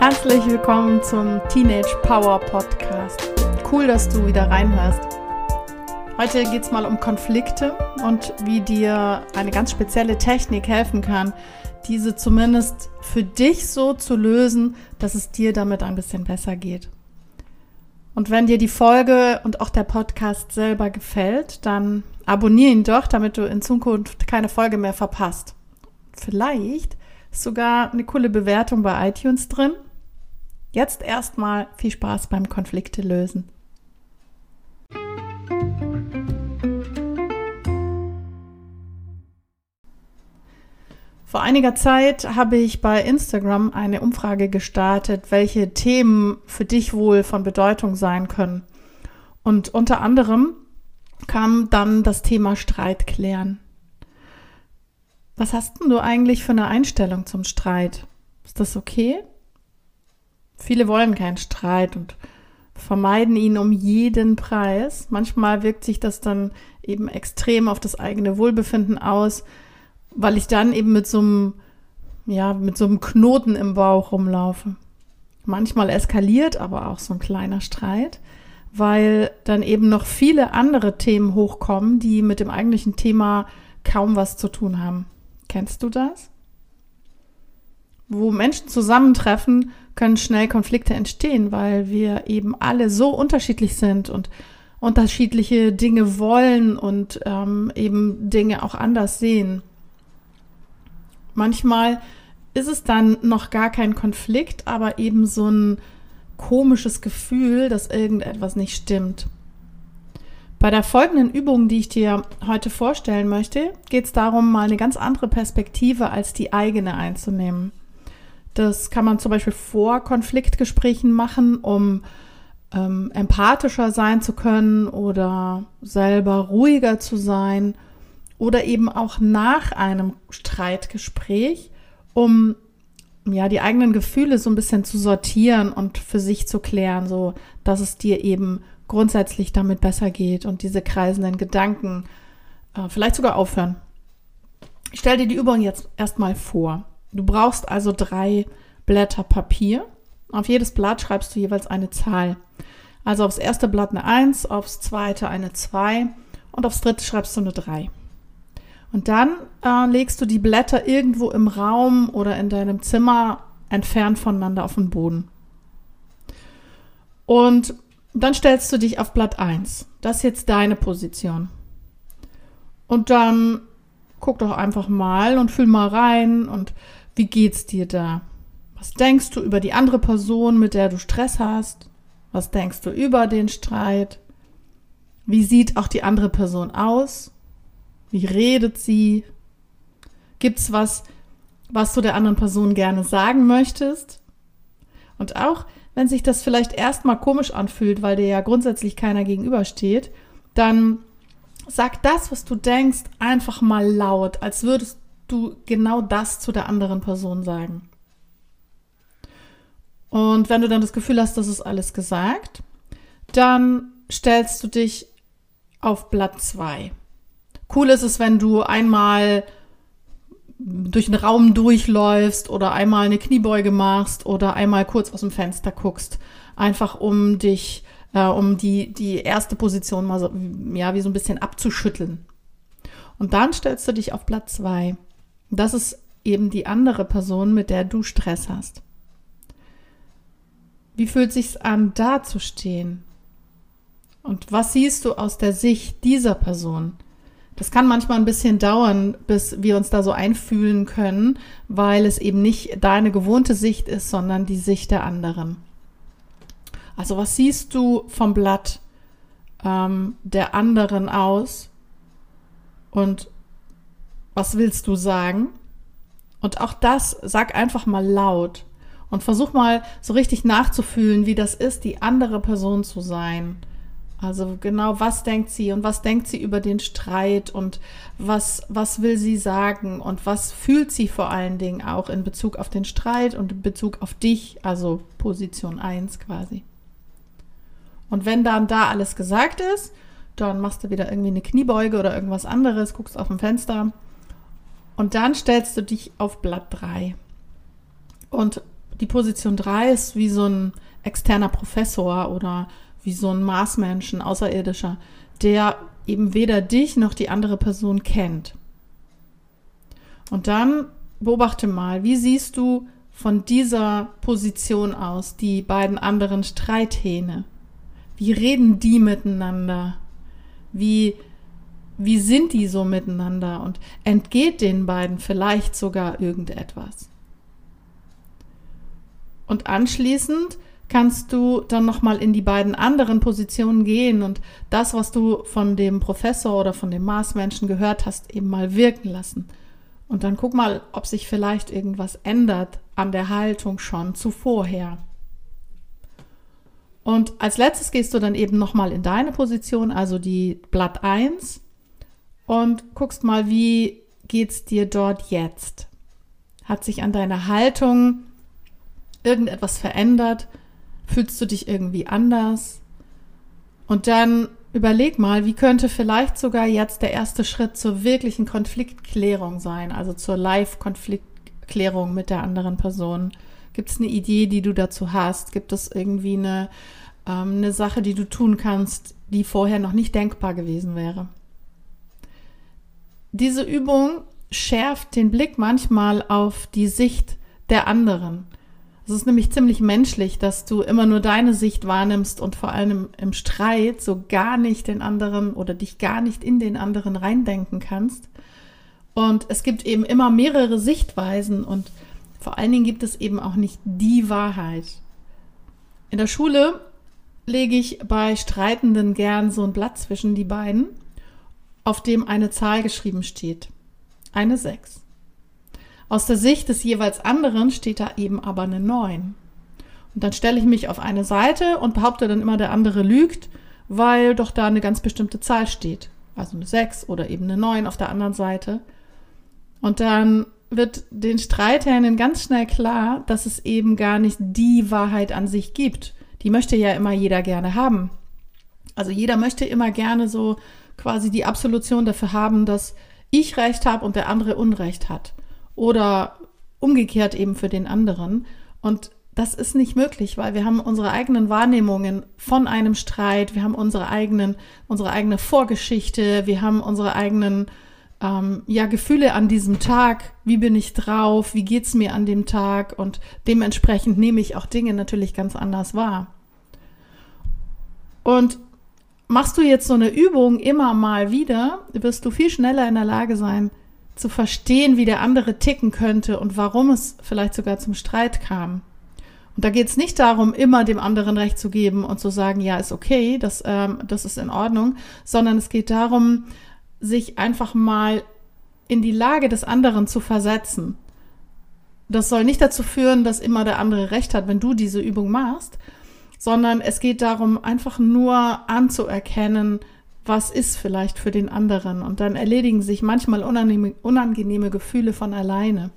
Herzlich willkommen zum Teenage Power Podcast. Cool, dass du wieder reinhörst. Heute geht es mal um Konflikte und wie dir eine ganz spezielle Technik helfen kann, diese zumindest für dich so zu lösen, dass es dir damit ein bisschen besser geht. Und wenn dir die Folge und auch der Podcast selber gefällt, dann abonniere ihn doch, damit du in Zukunft keine Folge mehr verpasst. Vielleicht ist sogar eine coole Bewertung bei iTunes drin Jetzt erstmal viel Spaß beim Konflikte lösen. Vor einiger Zeit habe ich bei Instagram eine Umfrage gestartet, welche Themen für dich wohl von Bedeutung sein können. Und unter anderem kam dann das Thema Streit klären. Was hast denn du eigentlich für eine Einstellung zum Streit? Ist das okay? Viele wollen keinen Streit und vermeiden ihn um jeden Preis. Manchmal wirkt sich das dann eben extrem auf das eigene Wohlbefinden aus, weil ich dann eben mit so einem, ja, mit so einem Knoten im Bauch rumlaufe. Manchmal eskaliert aber auch so ein kleiner Streit, weil dann eben noch viele andere Themen hochkommen, die mit dem eigentlichen Thema kaum was zu tun haben. Kennst du das? Wo Menschen zusammentreffen, können schnell Konflikte entstehen, weil wir eben alle so unterschiedlich sind und unterschiedliche Dinge wollen und ähm, eben Dinge auch anders sehen. Manchmal ist es dann noch gar kein Konflikt, aber eben so ein komisches Gefühl, dass irgendetwas nicht stimmt. Bei der folgenden Übung, die ich dir heute vorstellen möchte, geht es darum, mal eine ganz andere Perspektive als die eigene einzunehmen. Das kann man zum Beispiel vor Konfliktgesprächen machen, um ähm, empathischer sein zu können oder selber ruhiger zu sein oder eben auch nach einem Streitgespräch, um ja die eigenen Gefühle so ein bisschen zu sortieren und für sich zu klären, so dass es dir eben grundsätzlich damit besser geht und diese kreisenden Gedanken äh, vielleicht sogar aufhören. Ich stelle dir die Übung jetzt erstmal vor. Du brauchst also drei Blätter Papier. Auf jedes Blatt schreibst du jeweils eine Zahl. Also aufs erste Blatt eine 1, aufs zweite eine 2 und aufs dritte schreibst du eine 3. Und dann äh, legst du die Blätter irgendwo im Raum oder in deinem Zimmer entfernt voneinander auf den Boden. Und dann stellst du dich auf Blatt 1. Das ist jetzt deine Position. Und dann guck doch einfach mal und fühl mal rein und wie geht's dir da? Was denkst du über die andere Person, mit der du Stress hast? Was denkst du über den Streit? Wie sieht auch die andere Person aus? Wie redet sie? Gibt's was, was du der anderen Person gerne sagen möchtest? Und auch wenn sich das vielleicht erstmal komisch anfühlt, weil dir ja grundsätzlich keiner gegenübersteht, dann sag das, was du denkst, einfach mal laut, als würdest du genau das zu der anderen Person sagen. Und wenn du dann das Gefühl hast, das ist alles gesagt, dann stellst du dich auf Blatt 2. Cool ist es, wenn du einmal durch den Raum durchläufst oder einmal eine Kniebeuge machst oder einmal kurz aus dem Fenster guckst, einfach um dich, äh, um die, die erste Position mal so, ja, wie so ein bisschen abzuschütteln. Und dann stellst du dich auf Blatt 2. Das ist eben die andere Person, mit der du Stress hast. Wie fühlt sich's an, da zu stehen? Und was siehst du aus der Sicht dieser Person? Das kann manchmal ein bisschen dauern, bis wir uns da so einfühlen können, weil es eben nicht deine gewohnte Sicht ist, sondern die Sicht der anderen. Also was siehst du vom Blatt ähm, der anderen aus und was willst du sagen? Und auch das sag einfach mal laut und versuch mal so richtig nachzufühlen, wie das ist, die andere Person zu sein. Also genau, was denkt sie und was denkt sie über den Streit und was, was will sie sagen und was fühlt sie vor allen Dingen auch in Bezug auf den Streit und in Bezug auf dich, also Position 1 quasi. Und wenn dann da alles gesagt ist, dann machst du wieder irgendwie eine Kniebeuge oder irgendwas anderes, guckst auf dem Fenster und dann stellst du dich auf Blatt 3. Und die Position 3 ist wie so ein externer Professor oder wie so ein Marsmensch, ein Außerirdischer, der eben weder dich noch die andere Person kennt. Und dann beobachte mal, wie siehst du von dieser Position aus die beiden anderen Streithähne? Wie reden die miteinander? Wie, wie sind die so miteinander? Und entgeht den beiden vielleicht sogar irgendetwas? Und anschließend kannst du dann nochmal in die beiden anderen Positionen gehen und das, was du von dem Professor oder von dem Marsmenschen gehört hast, eben mal wirken lassen. Und dann guck mal, ob sich vielleicht irgendwas ändert an der Haltung schon zu vorher. Und als letztes gehst du dann eben nochmal in deine Position, also die Blatt 1 und guckst mal, wie geht's dir dort jetzt? Hat sich an deiner Haltung irgendetwas verändert? Fühlst du dich irgendwie anders? Und dann überleg mal, wie könnte vielleicht sogar jetzt der erste Schritt zur wirklichen Konfliktklärung sein, also zur Live-Konfliktklärung mit der anderen Person. Gibt es eine Idee, die du dazu hast? Gibt es irgendwie eine, ähm, eine Sache, die du tun kannst, die vorher noch nicht denkbar gewesen wäre? Diese Übung schärft den Blick manchmal auf die Sicht der anderen. Es ist nämlich ziemlich menschlich, dass du immer nur deine Sicht wahrnimmst und vor allem im, Streit so gar nicht den anderen oder dich gar nicht in den anderen reindenken kannst. Und es gibt eben immer mehrere Sichtweisen und vor allen Dingen gibt es eben auch nicht die Wahrheit. In der Schule lege ich bei Streitenden gern so ein Blatt zwischen die beiden, auf dem eine Zahl geschrieben steht. Eine 6. Aus der Sicht des jeweils anderen steht da eben aber eine 9. Und dann stelle ich mich auf eine Seite und behaupte dann immer, der andere lügt, weil doch da eine ganz bestimmte Zahl steht. Also eine 6 oder eben eine 9 auf der anderen Seite. Und dann wird den Streithähnen ganz schnell klar, dass es eben gar nicht die Wahrheit an sich gibt. Die möchte ja immer jeder gerne haben. Also jeder möchte immer gerne so quasi die Absolution dafür haben, dass ich Recht habe und der andere Unrecht hat oder umgekehrt eben für den anderen. Und das ist nicht möglich, weil wir haben unsere eigenen Wahrnehmungen von einem Streit, wir haben unsere eigenen, unsere eigene Vorgeschichte, wir haben unsere eigenen ähm, ja, Gefühle an diesem Tag, wie bin ich drauf, wie geht es mir an dem Tag und dementsprechend nehme ich auch Dinge natürlich ganz anders wahr. Und machst du jetzt so eine Übung immer mal wieder, wirst du viel schneller in der Lage sein, zu verstehen, wie der andere ticken könnte und warum es vielleicht sogar zum Streit kam. Und da geht es nicht darum, immer dem anderen Recht zu geben und zu sagen, ja, ist okay, das, ähm, das ist in Ordnung, sondern es geht darum, sich einfach mal in die Lage des anderen zu versetzen. Das soll nicht dazu führen, dass immer der andere Recht hat, wenn du diese Übung machst, sondern es geht darum, einfach nur anzuerkennen, was ist vielleicht für den anderen. Und dann erledigen sich manchmal unangenehme, unangenehme Gefühle von alleine.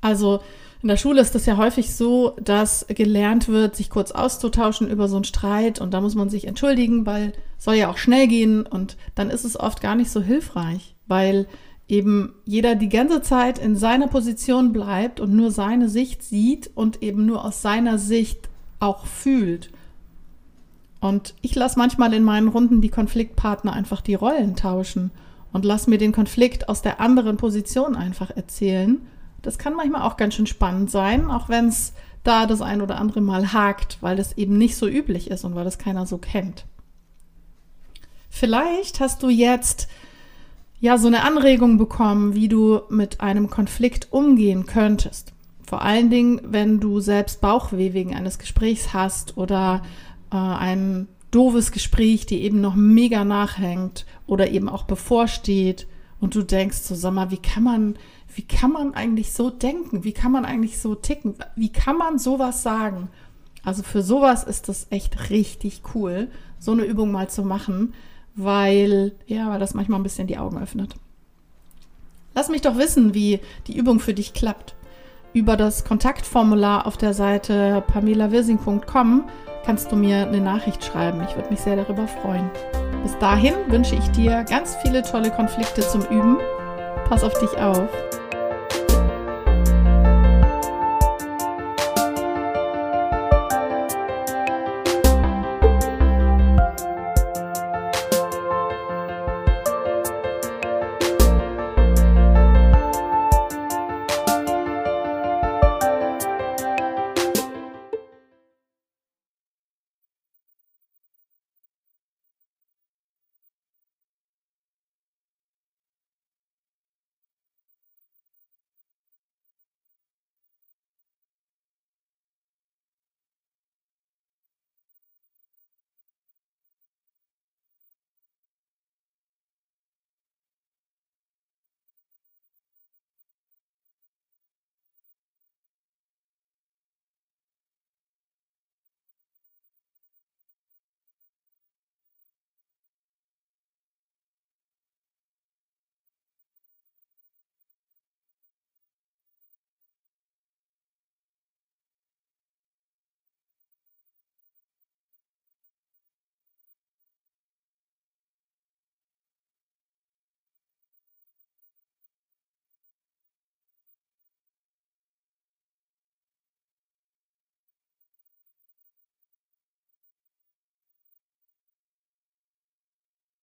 Also in der Schule ist das ja häufig so, dass gelernt wird, sich kurz auszutauschen über so einen Streit und da muss man sich entschuldigen, weil soll ja auch schnell gehen und dann ist es oft gar nicht so hilfreich, weil eben jeder die ganze Zeit in seiner Position bleibt und nur seine Sicht sieht und eben nur aus seiner Sicht auch fühlt. Und ich lasse manchmal in meinen Runden die Konfliktpartner einfach die Rollen tauschen und lasse mir den Konflikt aus der anderen Position einfach erzählen. Das kann manchmal auch ganz schön spannend sein, auch wenn es da das ein oder andere Mal hakt, weil das eben nicht so üblich ist und weil das keiner so kennt. Vielleicht hast du jetzt ja so eine Anregung bekommen, wie du mit einem Konflikt umgehen könntest. Vor allen Dingen, wenn du selbst Bauchweh wegen eines Gesprächs hast oder äh, ein doofes Gespräch, die eben noch mega nachhängt oder eben auch bevorsteht und du denkst so, sag mal, wie kann man, wie kann man eigentlich so denken? Wie kann man eigentlich so ticken? Wie kann man sowas sagen? Also für sowas ist das echt richtig cool, so eine Übung mal zu machen, weil, ja, weil das manchmal ein bisschen die Augen öffnet. Lass mich doch wissen, wie die Übung für dich klappt. Über das Kontaktformular auf der Seite pamelawirsing.com kannst du mir eine Nachricht schreiben. Ich würde mich sehr darüber freuen. Bis dahin wünsche ich dir ganz viele tolle Konflikte zum Üben. Pass auf dich auf.